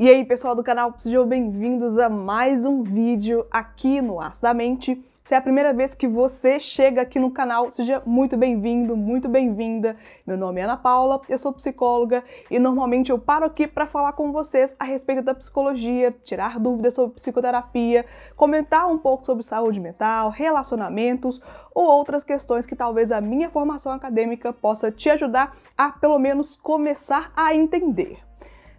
E aí, pessoal do canal, sejam bem-vindos a mais um vídeo aqui no Aço da Mente. Se é a primeira vez que você chega aqui no canal, seja muito bem-vindo, muito bem-vinda. Meu nome é Ana Paula, eu sou psicóloga e normalmente eu paro aqui para falar com vocês a respeito da psicologia, tirar dúvidas sobre psicoterapia, comentar um pouco sobre saúde mental, relacionamentos ou outras questões que talvez a minha formação acadêmica possa te ajudar a pelo menos começar a entender.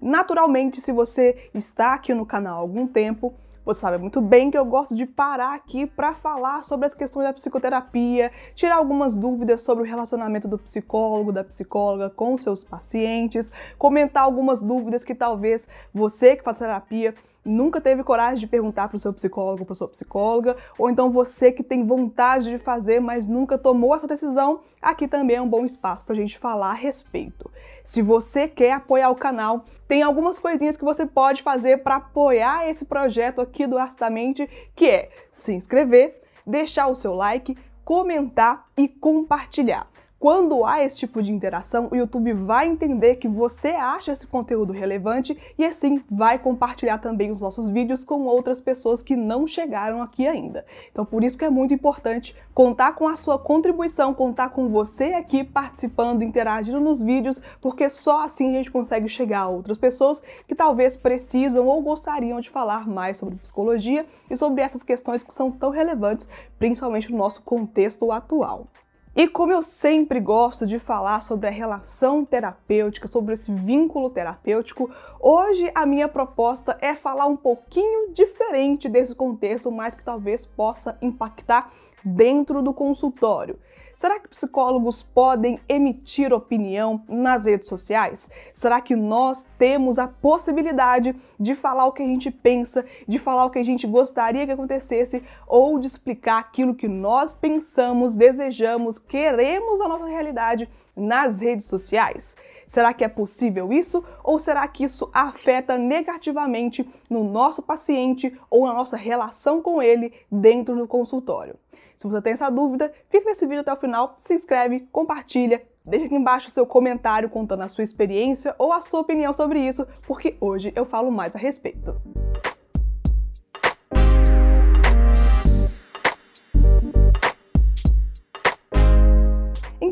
Naturalmente, se você está aqui no canal há algum tempo, você sabe muito bem que eu gosto de parar aqui para falar sobre as questões da psicoterapia, tirar algumas dúvidas sobre o relacionamento do psicólogo, da psicóloga com seus pacientes, comentar algumas dúvidas que talvez você que faz terapia nunca teve coragem de perguntar para o seu psicólogo, para sua psicóloga, ou então você que tem vontade de fazer, mas nunca tomou essa decisão, aqui também é um bom espaço para a gente falar a respeito. Se você quer apoiar o canal, tem algumas coisinhas que você pode fazer para apoiar esse projeto aqui do Astamente, que é se inscrever, deixar o seu like, comentar e compartilhar. Quando há esse tipo de interação, o YouTube vai entender que você acha esse conteúdo relevante e assim vai compartilhar também os nossos vídeos com outras pessoas que não chegaram aqui ainda. Então por isso que é muito importante contar com a sua contribuição, contar com você aqui participando, interagindo nos vídeos, porque só assim a gente consegue chegar a outras pessoas que talvez precisam ou gostariam de falar mais sobre psicologia e sobre essas questões que são tão relevantes, principalmente no nosso contexto atual. E como eu sempre gosto de falar sobre a relação terapêutica, sobre esse vínculo terapêutico, hoje a minha proposta é falar um pouquinho diferente desse contexto, mas que talvez possa impactar dentro do consultório. Será que psicólogos podem emitir opinião nas redes sociais? Será que nós temos a possibilidade de falar o que a gente pensa, de falar o que a gente gostaria que acontecesse ou de explicar aquilo que nós pensamos, desejamos, queremos na nossa realidade nas redes sociais? Será que é possível isso ou será que isso afeta negativamente no nosso paciente ou na nossa relação com ele dentro do consultório? Se você tem essa dúvida, fica nesse vídeo até o final, se inscreve, compartilha, deixa aqui embaixo o seu comentário contando a sua experiência ou a sua opinião sobre isso, porque hoje eu falo mais a respeito.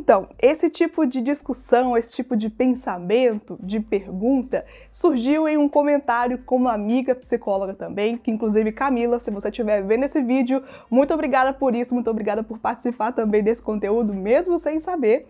Então, esse tipo de discussão, esse tipo de pensamento, de pergunta, surgiu em um comentário com uma amiga psicóloga também, que inclusive Camila, se você estiver vendo esse vídeo, muito obrigada por isso, muito obrigada por participar também desse conteúdo, mesmo sem saber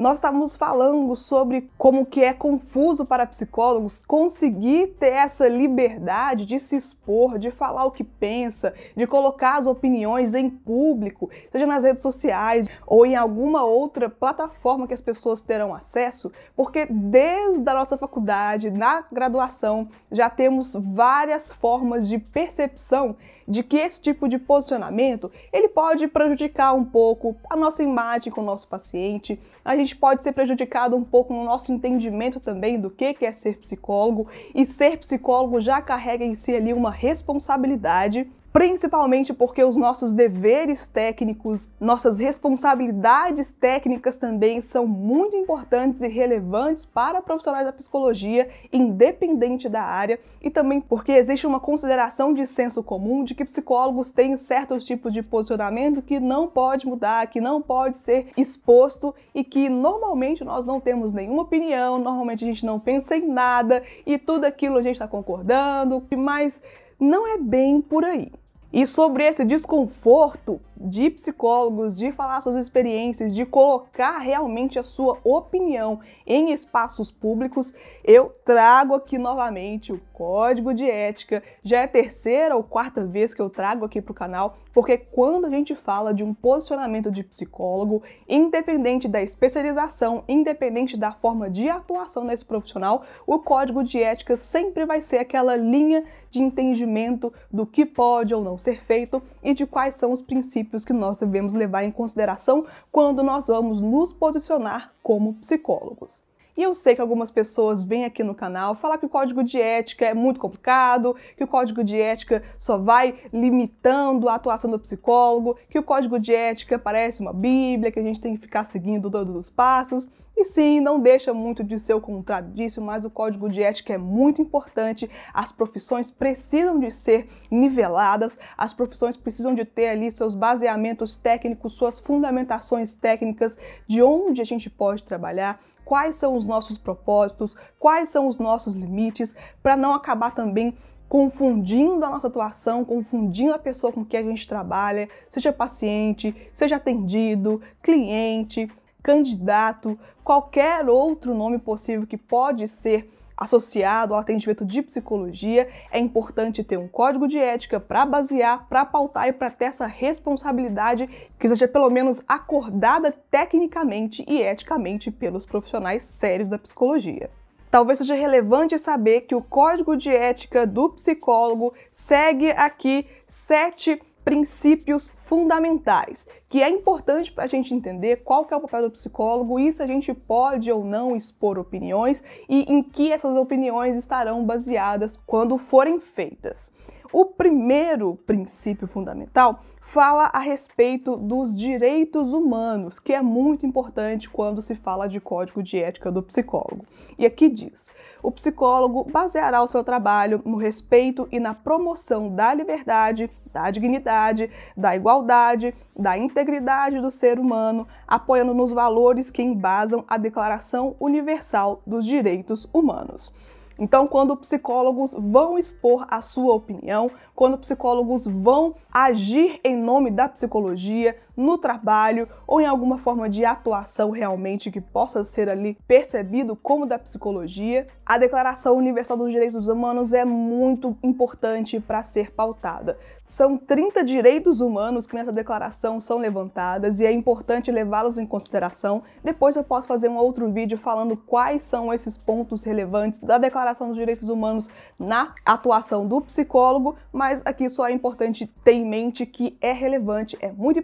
nós estávamos falando sobre como que é confuso para psicólogos conseguir ter essa liberdade de se expor, de falar o que pensa, de colocar as opiniões em público, seja nas redes sociais ou em alguma outra plataforma que as pessoas terão acesso, porque desde a nossa faculdade, na graduação, já temos várias formas de percepção de que esse tipo de posicionamento ele pode prejudicar um pouco a nossa imagem com o nosso paciente, a gente pode ser prejudicado um pouco no nosso entendimento também do que é ser psicólogo, e ser psicólogo já carrega em si ali uma responsabilidade principalmente porque os nossos deveres técnicos, nossas responsabilidades técnicas também são muito importantes e relevantes para profissionais da psicologia, independente da área, e também porque existe uma consideração de senso comum de que psicólogos têm certos tipos de posicionamento que não pode mudar, que não pode ser exposto e que normalmente nós não temos nenhuma opinião, normalmente a gente não pensa em nada e tudo aquilo a gente está concordando, mas não é bem por aí. E sobre esse desconforto de psicólogos, de falar suas experiências, de colocar realmente a sua opinião em espaços públicos, eu trago aqui novamente o código de ética. Já é a terceira ou quarta vez que eu trago aqui para o canal, porque quando a gente fala de um posicionamento de psicólogo, independente da especialização, independente da forma de atuação desse profissional, o código de ética sempre vai ser aquela linha de entendimento do que pode ou não ser feito e de quais são os princípios que nós devemos levar em consideração quando nós vamos nos posicionar como psicólogos. E eu sei que algumas pessoas vêm aqui no canal falar que o código de ética é muito complicado, que o código de ética só vai limitando a atuação do psicólogo, que o código de ética parece uma bíblia, que a gente tem que ficar seguindo todos os passos. E sim, não deixa muito de ser o contrário disso, mas o código de ética é muito importante. As profissões precisam de ser niveladas, as profissões precisam de ter ali seus baseamentos técnicos, suas fundamentações técnicas, de onde a gente pode trabalhar quais são os nossos propósitos, quais são os nossos limites, para não acabar também confundindo a nossa atuação, confundindo a pessoa com quem a gente trabalha, seja paciente, seja atendido, cliente, candidato, qualquer outro nome possível que pode ser associado ao atendimento de psicologia, é importante ter um código de ética para basear, para pautar e para ter essa responsabilidade que seja pelo menos acordada tecnicamente e eticamente pelos profissionais sérios da psicologia. Talvez seja relevante saber que o código de ética do psicólogo segue aqui sete princípios fundamentais, que é importante para a gente entender qual que é o papel do psicólogo e se a gente pode ou não expor opiniões e em que essas opiniões estarão baseadas quando forem feitas. O primeiro princípio fundamental fala a respeito dos direitos humanos, que é muito importante quando se fala de código de ética do psicólogo. E aqui diz: o psicólogo baseará o seu trabalho no respeito e na promoção da liberdade, da dignidade, da igualdade, da integridade do ser humano, apoiando nos valores que embasam a Declaração Universal dos Direitos Humanos. Então, quando psicólogos vão expor a sua opinião, quando psicólogos vão agir em nome da psicologia no trabalho ou em alguma forma de atuação realmente que possa ser ali percebido como da psicologia, a Declaração Universal dos Direitos Humanos é muito importante para ser pautada. São 30 direitos humanos que nessa declaração são levantadas e é importante levá-los em consideração. Depois eu posso fazer um outro vídeo falando quais são esses pontos relevantes da Declaração dos Direitos Humanos na atuação do psicólogo, mas aqui só é importante ter em mente que é relevante, é muito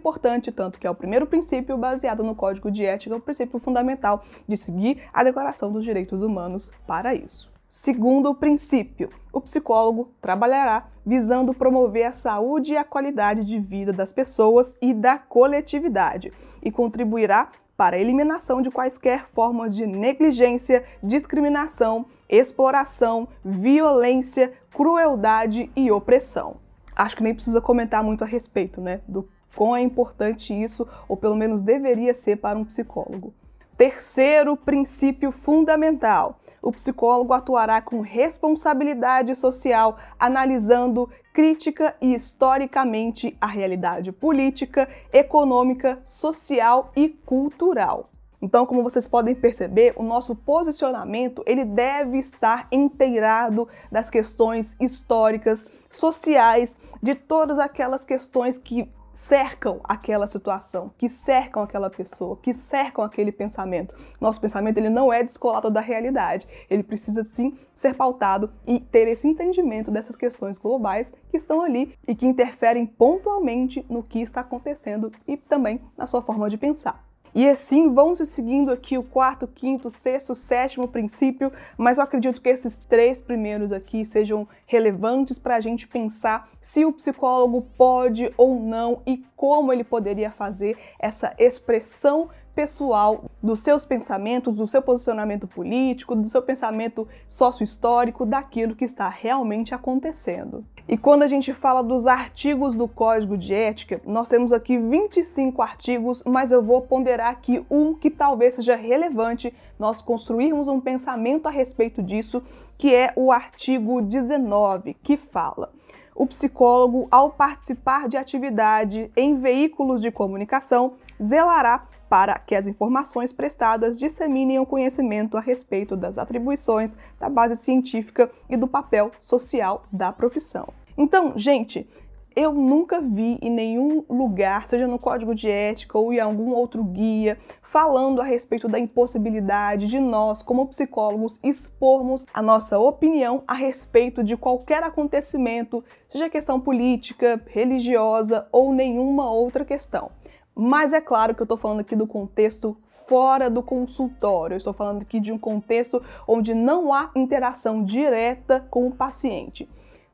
importante, tanto que é o primeiro princípio baseado no Código de Ética, o princípio fundamental de seguir a Declaração dos Direitos Humanos para isso. Segundo princípio, o psicólogo trabalhará visando promover a saúde e a qualidade de vida das pessoas e da coletividade e contribuirá para a eliminação de quaisquer formas de negligência, discriminação, exploração, violência, crueldade e opressão. Acho que nem precisa comentar muito a respeito, né, do quão é importante isso, ou pelo menos deveria ser para um psicólogo. Terceiro princípio fundamental: o psicólogo atuará com responsabilidade social, analisando crítica e historicamente a realidade política, econômica, social e cultural. Então, como vocês podem perceber, o nosso posicionamento ele deve estar inteirado das questões históricas, sociais, de todas aquelas questões que cercam aquela situação, que cercam aquela pessoa, que cercam aquele pensamento. Nosso pensamento ele não é descolado da realidade. Ele precisa sim ser pautado e ter esse entendimento dessas questões globais que estão ali e que interferem pontualmente no que está acontecendo e também na sua forma de pensar. E assim vão se seguindo aqui o quarto, quinto, sexto, sétimo princípio, mas eu acredito que esses três primeiros aqui sejam relevantes para a gente pensar se o psicólogo pode ou não e como ele poderia fazer essa expressão pessoal dos seus pensamentos, do seu posicionamento político, do seu pensamento sócio-histórico, daquilo que está realmente acontecendo. E quando a gente fala dos artigos do Código de Ética, nós temos aqui 25 artigos, mas eu vou ponderar aqui um que talvez seja relevante nós construirmos um pensamento a respeito disso, que é o artigo 19, que fala: o psicólogo, ao participar de atividade em veículos de comunicação, zelará para que as informações prestadas disseminem o conhecimento a respeito das atribuições, da base científica e do papel social da profissão. Então, gente, eu nunca vi em nenhum lugar, seja no código de ética ou em algum outro guia, falando a respeito da impossibilidade de nós, como psicólogos, expormos a nossa opinião a respeito de qualquer acontecimento, seja questão política, religiosa ou nenhuma outra questão. Mas é claro que eu estou falando aqui do contexto fora do consultório, eu estou falando aqui de um contexto onde não há interação direta com o paciente.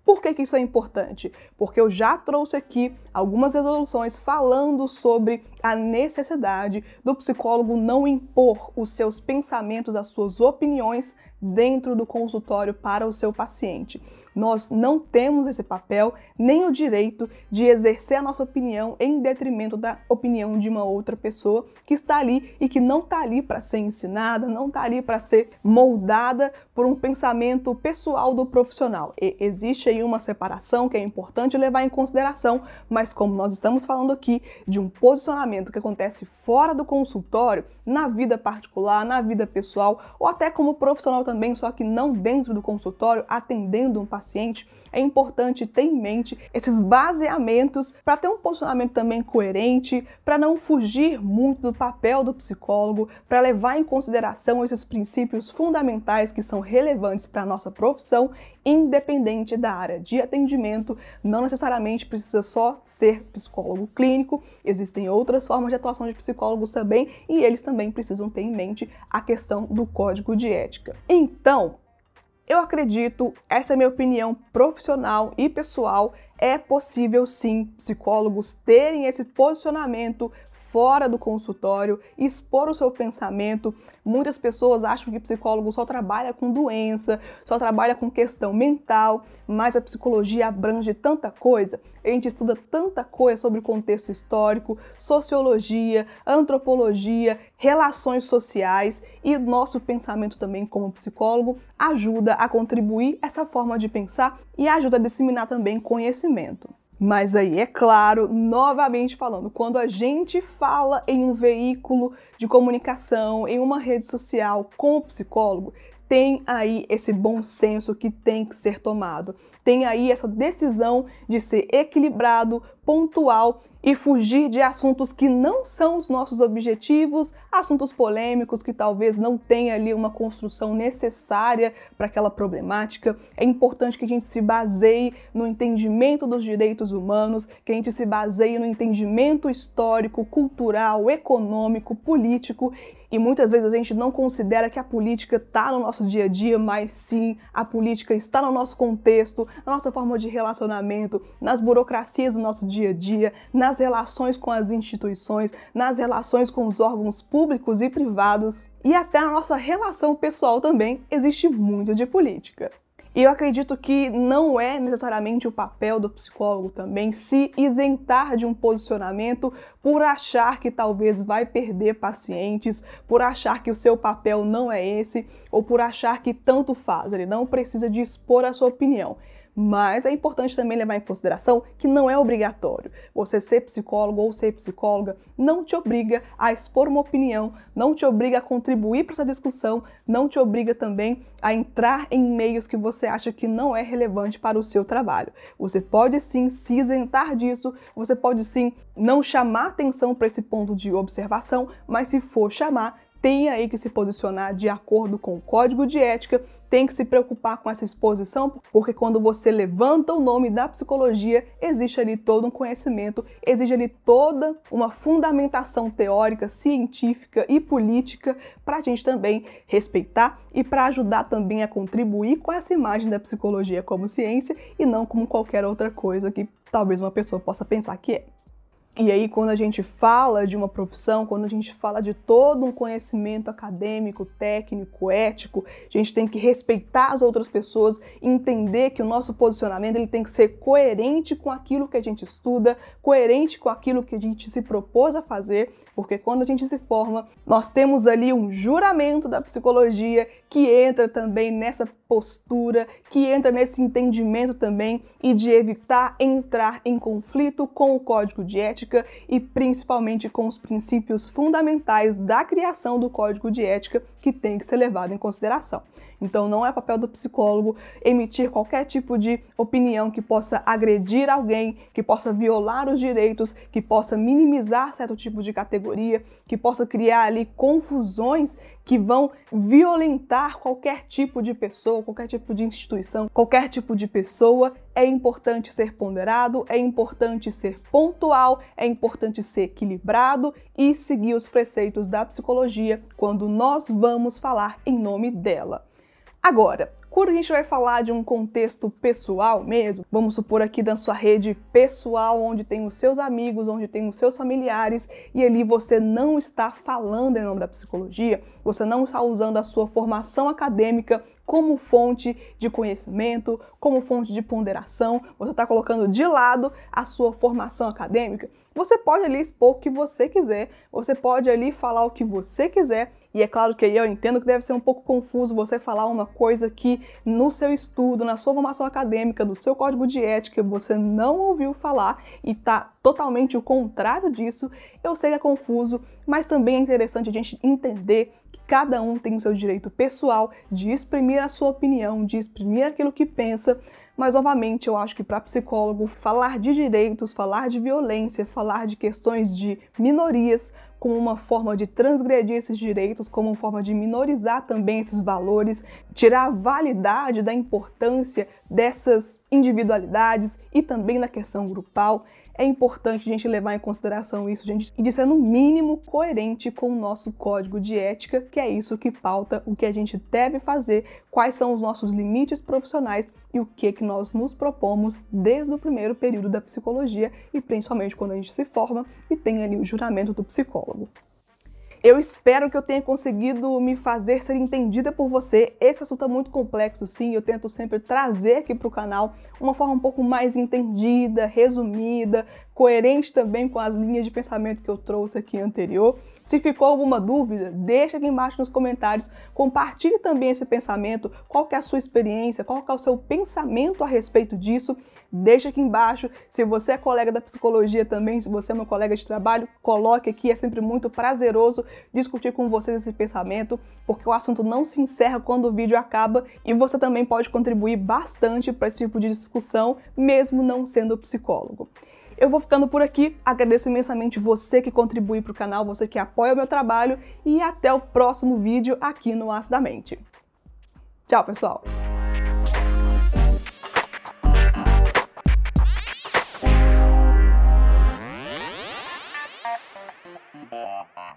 Por que, que isso é importante? Porque eu já trouxe aqui algumas resoluções falando sobre a necessidade do psicólogo não impor os seus pensamentos, as suas opiniões dentro do consultório para o seu paciente. Nós não temos esse papel nem o direito de exercer a nossa opinião em detrimento da opinião de uma outra pessoa que está ali e que não está ali para ser ensinada, não está ali para ser moldada por um pensamento pessoal do profissional. E existe aí uma separação que é importante levar em consideração, mas como nós estamos falando aqui de um posicionamento que acontece fora do consultório, na vida particular, na vida pessoal ou até como profissional também, só que não dentro do consultório, atendendo um paciente, é importante ter em mente esses baseamentos para ter um posicionamento também coerente, para não fugir muito do papel do psicólogo, para levar em consideração esses princípios fundamentais que são relevantes para a nossa profissão, independente da área de atendimento, não necessariamente precisa só ser psicólogo clínico, existem outras formas de atuação de psicólogos também e eles também precisam ter em mente a questão do código de ética. Então, eu acredito, essa é a minha opinião profissional e pessoal, é possível sim psicólogos terem esse posicionamento fora do consultório, expor o seu pensamento. Muitas pessoas acham que psicólogo só trabalha com doença, só trabalha com questão mental, mas a psicologia abrange tanta coisa. A gente estuda tanta coisa sobre contexto histórico, sociologia, antropologia, relações sociais e nosso pensamento também como psicólogo ajuda a contribuir essa forma de pensar e ajuda a disseminar também conhecimento. Mas aí, é claro, novamente falando, quando a gente fala em um veículo de comunicação, em uma rede social com o psicólogo, tem aí esse bom senso que tem que ser tomado. Tem aí essa decisão de ser equilibrado, pontual e fugir de assuntos que não são os nossos objetivos, assuntos polêmicos que talvez não tenha ali uma construção necessária para aquela problemática. É importante que a gente se baseie no entendimento dos direitos humanos, que a gente se baseie no entendimento histórico, cultural, econômico, político e muitas vezes a gente não considera que a política está no nosso dia a dia, mas sim a política está no nosso contexto, na nossa forma de relacionamento, nas burocracias do nosso dia a dia, nas relações com as instituições, nas relações com os órgãos públicos e privados e até na nossa relação pessoal também existe muito de política. E eu acredito que não é necessariamente o papel do psicólogo também se isentar de um posicionamento por achar que talvez vai perder pacientes, por achar que o seu papel não é esse, ou por achar que tanto faz, ele não precisa de expor a sua opinião. Mas é importante também levar em consideração que não é obrigatório. Você ser psicólogo ou ser psicóloga não te obriga a expor uma opinião, não te obriga a contribuir para essa discussão, não te obriga também a entrar em meios que você acha que não é relevante para o seu trabalho. Você pode sim se isentar disso, você pode sim não chamar atenção para esse ponto de observação, mas se for chamar, tem aí que se posicionar de acordo com o código de ética, tem que se preocupar com essa exposição, porque quando você levanta o nome da psicologia, existe ali todo um conhecimento, existe ali toda uma fundamentação teórica, científica e política para a gente também respeitar e para ajudar também a contribuir com essa imagem da psicologia como ciência e não como qualquer outra coisa que talvez uma pessoa possa pensar que é. E aí, quando a gente fala de uma profissão, quando a gente fala de todo um conhecimento acadêmico, técnico, ético, a gente tem que respeitar as outras pessoas, entender que o nosso posicionamento ele tem que ser coerente com aquilo que a gente estuda, coerente com aquilo que a gente se propôs a fazer, porque quando a gente se forma, nós temos ali um juramento da psicologia que entra também nessa postura, que entra nesse entendimento também e de evitar entrar em conflito com o código de ética e principalmente com os princípios fundamentais da criação do código de ética que tem que ser levado em consideração. Então não é papel do psicólogo emitir qualquer tipo de opinião que possa agredir alguém, que possa violar os direitos, que possa minimizar certo tipo de categoria, que possa criar ali confusões que vão violentar qualquer tipo de pessoa, qualquer tipo de instituição, qualquer tipo de pessoa. É importante ser ponderado, é importante ser pontual, é importante ser equilibrado e seguir os preceitos da psicologia quando nós vamos falar em nome dela. Agora, Quando a gente vai falar de um contexto pessoal mesmo, vamos supor aqui da sua rede pessoal, onde tem os seus amigos, onde tem os seus familiares, e ali você não está falando em nome da psicologia, você não está usando a sua formação acadêmica como fonte de conhecimento, como fonte de ponderação, você está colocando de lado a sua formação acadêmica, você pode ali expor o que você quiser, você pode ali falar o que você quiser e é claro que aí eu entendo que deve ser um pouco confuso você falar uma coisa que no seu estudo, na sua formação acadêmica, do seu código de ética, você não ouviu falar e está totalmente o contrário disso. Eu sei que é confuso, mas também é interessante a gente entender cada um tem o seu direito pessoal de exprimir a sua opinião, de exprimir aquilo que pensa, mas novamente eu acho que para psicólogo falar de direitos, falar de violência, falar de questões de minorias como uma forma de transgredir esses direitos, como uma forma de minorizar também esses valores, tirar a validade da importância dessas individualidades e também da questão grupal é importante a gente levar em consideração isso, gente, e de ser no mínimo coerente com o nosso código de ética, que é isso que pauta o que a gente deve fazer, quais são os nossos limites profissionais e o que que nós nos propomos desde o primeiro período da psicologia e principalmente quando a gente se forma e tem ali o juramento do psicólogo. Eu espero que eu tenha conseguido me fazer ser entendida por você. Esse assunto é muito complexo, sim. Eu tento sempre trazer aqui para o canal uma forma um pouco mais entendida, resumida, coerente também com as linhas de pensamento que eu trouxe aqui anterior. Se ficou alguma dúvida, deixa aqui embaixo nos comentários. Compartilhe também esse pensamento, qual é a sua experiência, qual é o seu pensamento a respeito disso. Deixa aqui embaixo. Se você é colega da psicologia também, se você é meu colega de trabalho, coloque aqui. É sempre muito prazeroso discutir com vocês esse pensamento, porque o assunto não se encerra quando o vídeo acaba e você também pode contribuir bastante para esse tipo de discussão, mesmo não sendo psicólogo. Eu vou ficando por aqui, agradeço imensamente você que contribui para o canal, você que apoia o meu trabalho e até o próximo vídeo aqui no Acidamente. Tchau, pessoal! You.